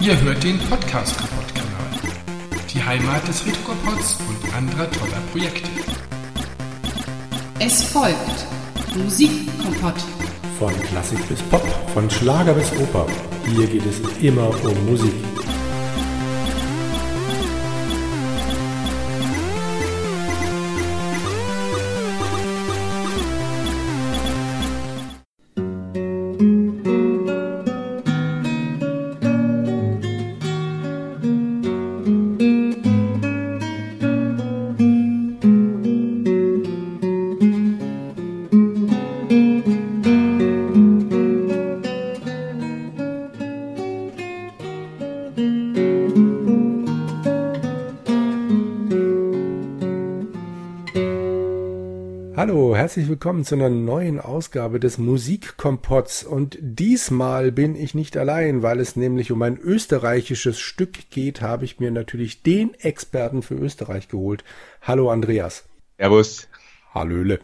Ihr hört den Podcast Kappott Kanal. Die Heimat des Retropods und anderer toller Projekte. Es folgt Musikkompott. Von Klassik bis Pop, von Schlager bis Oper. Hier geht es immer um Musik. Herzlich willkommen zu einer neuen Ausgabe des Musikkompotts und diesmal bin ich nicht allein, weil es nämlich um ein österreichisches Stück geht, habe ich mir natürlich den Experten für Österreich geholt. Hallo Andreas. Servus. Hallöle.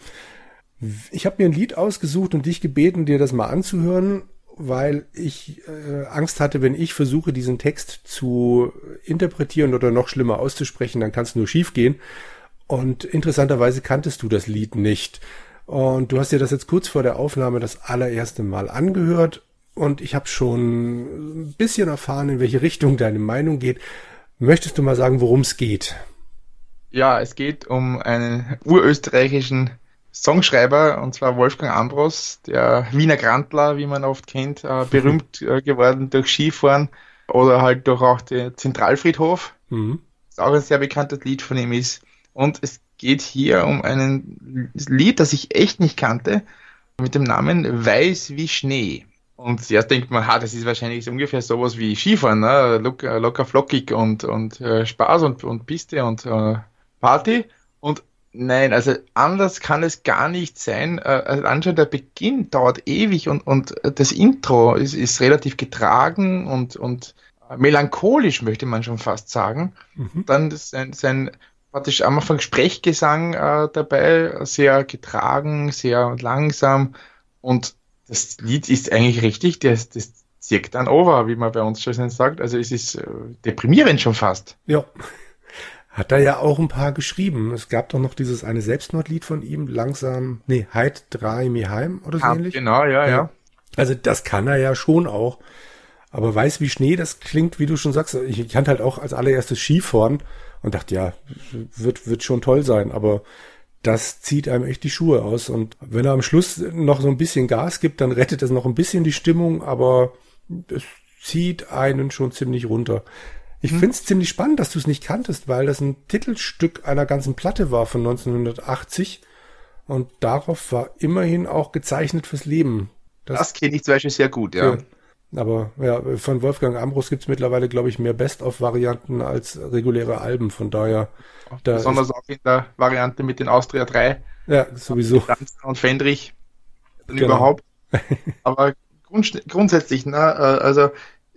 Ich habe mir ein Lied ausgesucht und dich gebeten, dir das mal anzuhören, weil ich äh, Angst hatte, wenn ich versuche, diesen Text zu interpretieren oder noch schlimmer auszusprechen, dann kann es nur schief gehen. Und interessanterweise kanntest du das Lied nicht. Und du hast dir das jetzt kurz vor der Aufnahme das allererste Mal angehört. Und ich habe schon ein bisschen erfahren, in welche Richtung deine Meinung geht. Möchtest du mal sagen, worum es geht? Ja, es geht um einen urösterreichischen Songschreiber, und zwar Wolfgang Ambros, der Wiener Grantler, wie man oft kennt, äh, berühmt äh, geworden durch Skifahren oder halt durch auch den Zentralfriedhof. Mhm. Das auch ein sehr bekanntes Lied von ihm ist. Und es geht hier um ein Lied, das ich echt nicht kannte, mit dem Namen Weiß wie Schnee. Und zuerst denkt man, ha, das ist wahrscheinlich so ungefähr sowas wie Skifahren, ne? locker, locker flockig und, und äh, Spaß und, und Piste und äh, Party. Und nein, also anders kann es gar nicht sein. Äh, also anscheinend der Beginn dauert ewig und, und das Intro ist, ist relativ getragen und, und melancholisch, möchte man schon fast sagen. Mhm. Dann sein, sein praktisch am Anfang Sprechgesang äh, dabei, sehr getragen, sehr langsam und das Lied ist eigentlich richtig, das, das zirkt dann over, wie man bei uns schon sagt. Also es ist äh, deprimierend schon fast. Ja. Hat er ja auch ein paar geschrieben. Es gab doch noch dieses eine Selbstmordlied von ihm, langsam, nee, Heid drei mi heim oder so ja, ähnlich. Genau, ja, ja, ja. Also das kann er ja schon auch. Aber weiß wie Schnee, das klingt, wie du schon sagst, ich kannte halt auch als allererstes Skifahren und dachte, ja, wird, wird schon toll sein, aber das zieht einem echt die Schuhe aus. Und wenn er am Schluss noch so ein bisschen Gas gibt, dann rettet es noch ein bisschen die Stimmung, aber es zieht einen schon ziemlich runter. Ich hm. finde es ziemlich spannend, dass du es nicht kanntest, weil das ein Titelstück einer ganzen Platte war von 1980 und darauf war immerhin auch gezeichnet fürs Leben. Das, das kenne ich zum Beispiel sehr gut, ja. ja. Aber ja, von Wolfgang Ambros gibt's mittlerweile, glaube ich, mehr Best-of-Varianten als reguläre Alben. Von daher. Da Besonders auch in der Variante mit den Austria 3. Ja, sowieso. Und Fendrich. Genau. Überhaupt. Aber grund, grundsätzlich, ne, äh, also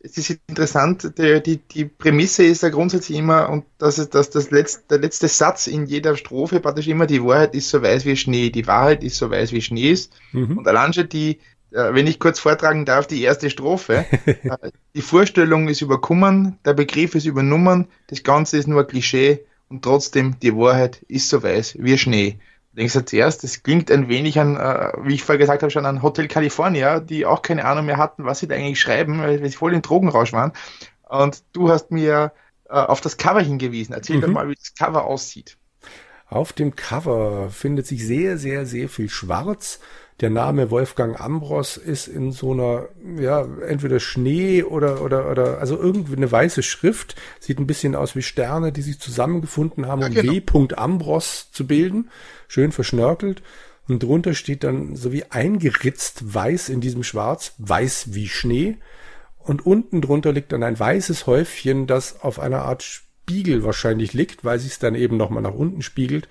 es ist interessant, die, die, die Prämisse ist ja grundsätzlich immer, und das ist dass das letzte, der letzte Satz in jeder Strophe praktisch immer, die Wahrheit ist so weiß wie Schnee, die Wahrheit ist so weiß wie Schnee ist. Mhm. Und allein schon die, wenn ich kurz vortragen darf, die erste Strophe. Äh, die Vorstellung ist überkommen, der Begriff ist übernommen, das Ganze ist nur Klischee und trotzdem die Wahrheit ist so weiß wie Schnee. Denkst du zuerst, das klingt ein wenig an, äh, wie ich vorher gesagt habe, schon an Hotel California, die auch keine Ahnung mehr hatten, was sie da eigentlich schreiben, weil sie voll in Drogenrausch waren. Und du hast mir auf das Cover hingewiesen. Erzähl mhm. doch mal, wie das Cover aussieht. Auf dem Cover findet sich sehr, sehr, sehr viel Schwarz der Name Wolfgang Ambros ist in so einer, ja, entweder Schnee oder, oder, oder, also irgendwie eine weiße Schrift. Sieht ein bisschen aus wie Sterne, die sich zusammengefunden haben, um genau. W. Ambros zu bilden. Schön verschnörkelt. Und drunter steht dann so wie eingeritzt weiß in diesem Schwarz, weiß wie Schnee. Und unten drunter liegt dann ein weißes Häufchen, das auf einer Art Spiegel wahrscheinlich liegt, weil sich es dann eben nochmal nach unten spiegelt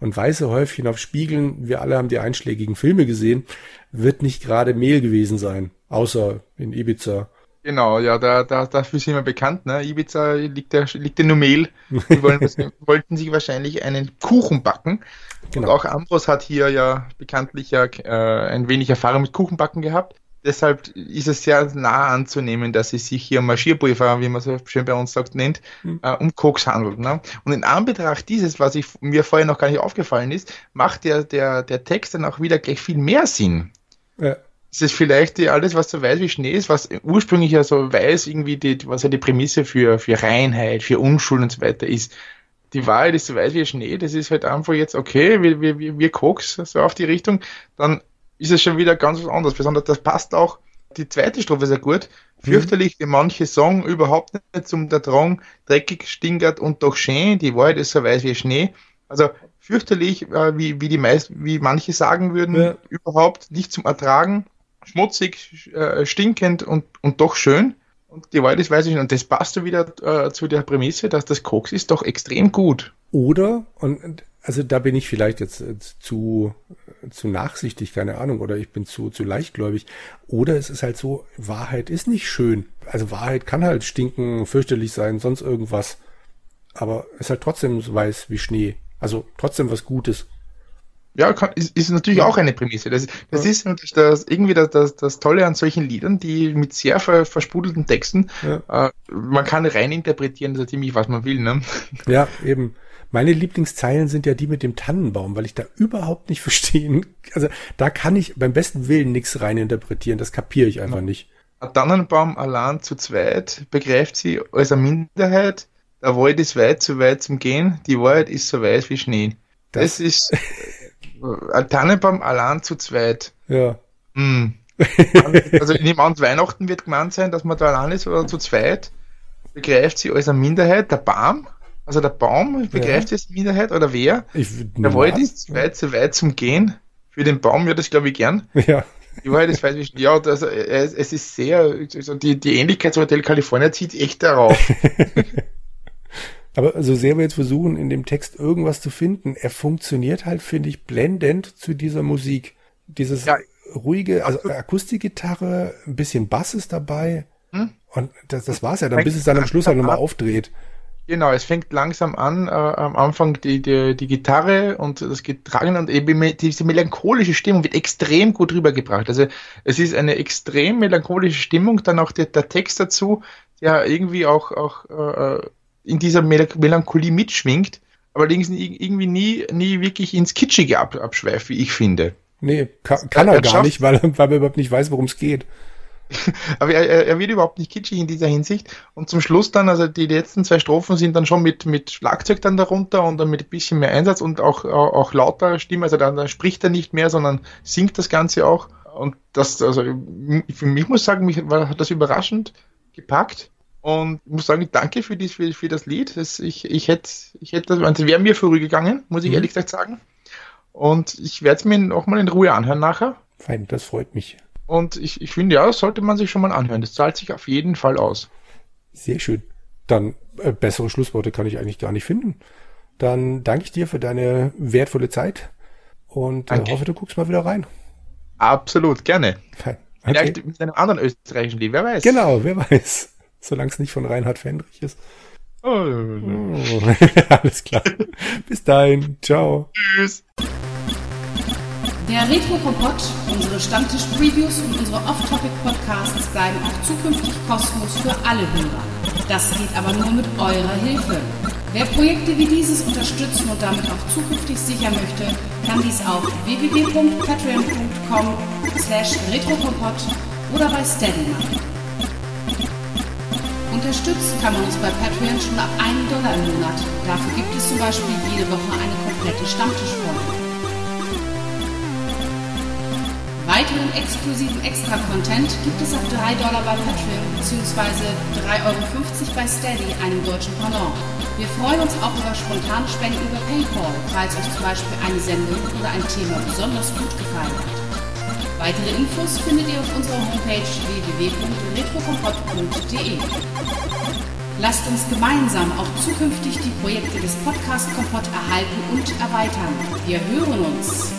und weiße Häufchen auf Spiegeln, wir alle haben die einschlägigen Filme gesehen, wird nicht gerade Mehl gewesen sein, außer in Ibiza. Genau, ja, da, da, dafür sind wir bekannt. Ne? Ibiza liegt ja, liegt ja nur Mehl. Die wollen, wollten sich wahrscheinlich einen Kuchen backen. Genau. Und auch Ambros hat hier ja bekanntlich ja äh, ein wenig Erfahrung mit Kuchenbacken gehabt. Deshalb ist es sehr nah anzunehmen, dass es sich hier um Marschierpulver, wie man so schön bei uns sagt, nennt, mhm. äh, um Koks handelt. Ne? Und in Anbetracht dieses, was ich, mir vorher noch gar nicht aufgefallen ist, macht der, der, der Text dann auch wieder gleich viel mehr Sinn. Ja. Es ist vielleicht die, alles, was so weiß wie Schnee ist, was ursprünglich ja so weiß, irgendwie die, was ja die Prämisse für, für Reinheit, für Unschuld und so weiter ist die Wahrheit ist so weiß wie Schnee, das ist halt einfach jetzt okay, wir, wir, wir Koks, so auf die Richtung, dann ist es schon wieder ganz was anderes. Besonders das passt auch, die zweite Strophe sehr gut. Fürchterlich, wie manche Song überhaupt nicht zum der Drang, dreckig, stinkert und doch schön, die Wahrheit ist so weiß wie Schnee. Also fürchterlich, äh, wie, wie die meisten, wie manche sagen würden, ja. überhaupt nicht zum Ertragen, schmutzig, äh, stinkend und, und doch schön. Und die Wahrheit ist, weiß ich nicht. Und das passt so wieder äh, zu der Prämisse, dass das Koks ist doch extrem gut. Oder, und also da bin ich vielleicht jetzt äh, zu, zu nachsichtig, keine Ahnung, oder ich bin zu, zu leichtgläubig. Oder es ist halt so, Wahrheit ist nicht schön. Also Wahrheit kann halt stinken, fürchterlich sein, sonst irgendwas. Aber es ist halt trotzdem so weiß wie Schnee. Also trotzdem was Gutes. Ja, kann, ist, ist natürlich ja. auch eine Prämisse. Das, das ja. ist natürlich das, irgendwie das, das, das Tolle an solchen Liedern, die mit sehr ver, versprudelten Texten, ja. äh, man kann rein interpretieren, so ziemlich was man will. Ne? Ja, eben. Meine Lieblingszeilen sind ja die mit dem Tannenbaum, weil ich da überhaupt nicht verstehen. Also da kann ich beim besten Willen nichts rein interpretieren. Das kapiere ich einfach nicht. Ein Tannenbaum allein zu zweit begreift sie als eine Minderheit. Der Wald ist weit zu weit zum Gehen. Die Wahrheit ist so weiß wie Schnee. Das, das ist Ein Tannenbaum allein zu zweit. Ja. Hm. Also ich nehme an, Weihnachten wird gemeint sein, dass man da allein ist oder zu zweit. Begreift sie als eine Minderheit, der Baum, also der Baum begreift ja. als Minderheit oder wer? Ich, der Wald ist zu weit, zu weit zum Gehen. Für den Baum wird das glaube ich gern. Ja. Die Wahrheit ist, weiß ich, ja, das, es, es ist sehr, also die, die Ähnlichkeit zu Hotel California zieht echt darauf. Aber so sehr wir jetzt versuchen, in dem Text irgendwas zu finden, er funktioniert halt, finde ich, blendend zu dieser Musik. Dieses ja. ruhige, also Akustikgitarre, ein bisschen Bass ist dabei. Hm? Und das, das war's ja dann, bis es dann am Schluss halt nochmal aufdreht. Genau, es fängt langsam an, äh, am Anfang die, die, die Gitarre und das Getragen und eben diese melancholische Stimmung wird extrem gut rübergebracht. Also es ist eine extrem melancholische Stimmung, dann auch der, der Text dazu, der irgendwie auch, auch äh, in dieser Melancholie mitschwingt, allerdings irgendwie nie, nie wirklich ins Kitschige ab, abschweift, wie ich finde. Nee, kann, kann er, er gar nicht, weil, weil er überhaupt nicht weiß, worum es geht. Aber er, er wird überhaupt nicht kitschig in dieser Hinsicht. Und zum Schluss dann, also die letzten zwei Strophen sind dann schon mit, mit Schlagzeug dann darunter und dann mit ein bisschen mehr Einsatz und auch, auch, auch lauterer Stimme. Also dann, dann spricht er nicht mehr, sondern singt das Ganze auch. Und das, also für mich muss ich sagen, mich hat das überraschend gepackt. Und ich muss sagen, danke für, dies, für, für das Lied. Das, ich, ich hätte, ich hätte, also wäre mir vorübergegangen, muss ich mhm. ehrlich gesagt sagen. Und ich werde es mir nochmal in Ruhe anhören nachher. Fein, das freut mich. Und ich, ich finde, ja, das sollte man sich schon mal anhören. Das zahlt sich auf jeden Fall aus. Sehr schön. Dann äh, bessere Schlussworte kann ich eigentlich gar nicht finden. Dann danke ich dir für deine wertvolle Zeit und äh, hoffe, du guckst mal wieder rein. Absolut, gerne. Okay. Vielleicht mit einem anderen österreichischen Lied, wer weiß. Genau, wer weiß. Solange es nicht von Reinhard Fendrich ist. Oh. oh. Alles klar. Bis dahin. Ciao. Tschüss. Der Retro-Kompott, unsere Stammtisch-Previews und unsere Off-Topic-Podcasts bleiben auch zukünftig kostenlos für alle Hörer. Das geht aber nur mit eurer Hilfe. Wer Projekte wie dieses unterstützen und damit auch zukünftig sichern möchte, kann dies auf www.patreon.com slash retrokompott oder bei Steady machen. Unterstützen kann man uns bei Patreon schon ab 1 Dollar im Monat. Dafür gibt es zum Beispiel jede Woche eine komplette Stammtischfolge. Weiteren exklusiven Extra-Content gibt es ab 3 Dollar bei Patreon bzw. 3,50 Euro bei Steady, einem deutschen Pendant. Wir freuen uns auch über spontane Spenden über PayPal, falls euch zum Beispiel eine Sendung oder ein Thema besonders gut gefallen hat. Weitere Infos findet ihr auf unserer Homepage www.retrokompott.de. Lasst uns gemeinsam auch zukünftig die Projekte des Podcast Kompott erhalten und erweitern. Wir hören uns.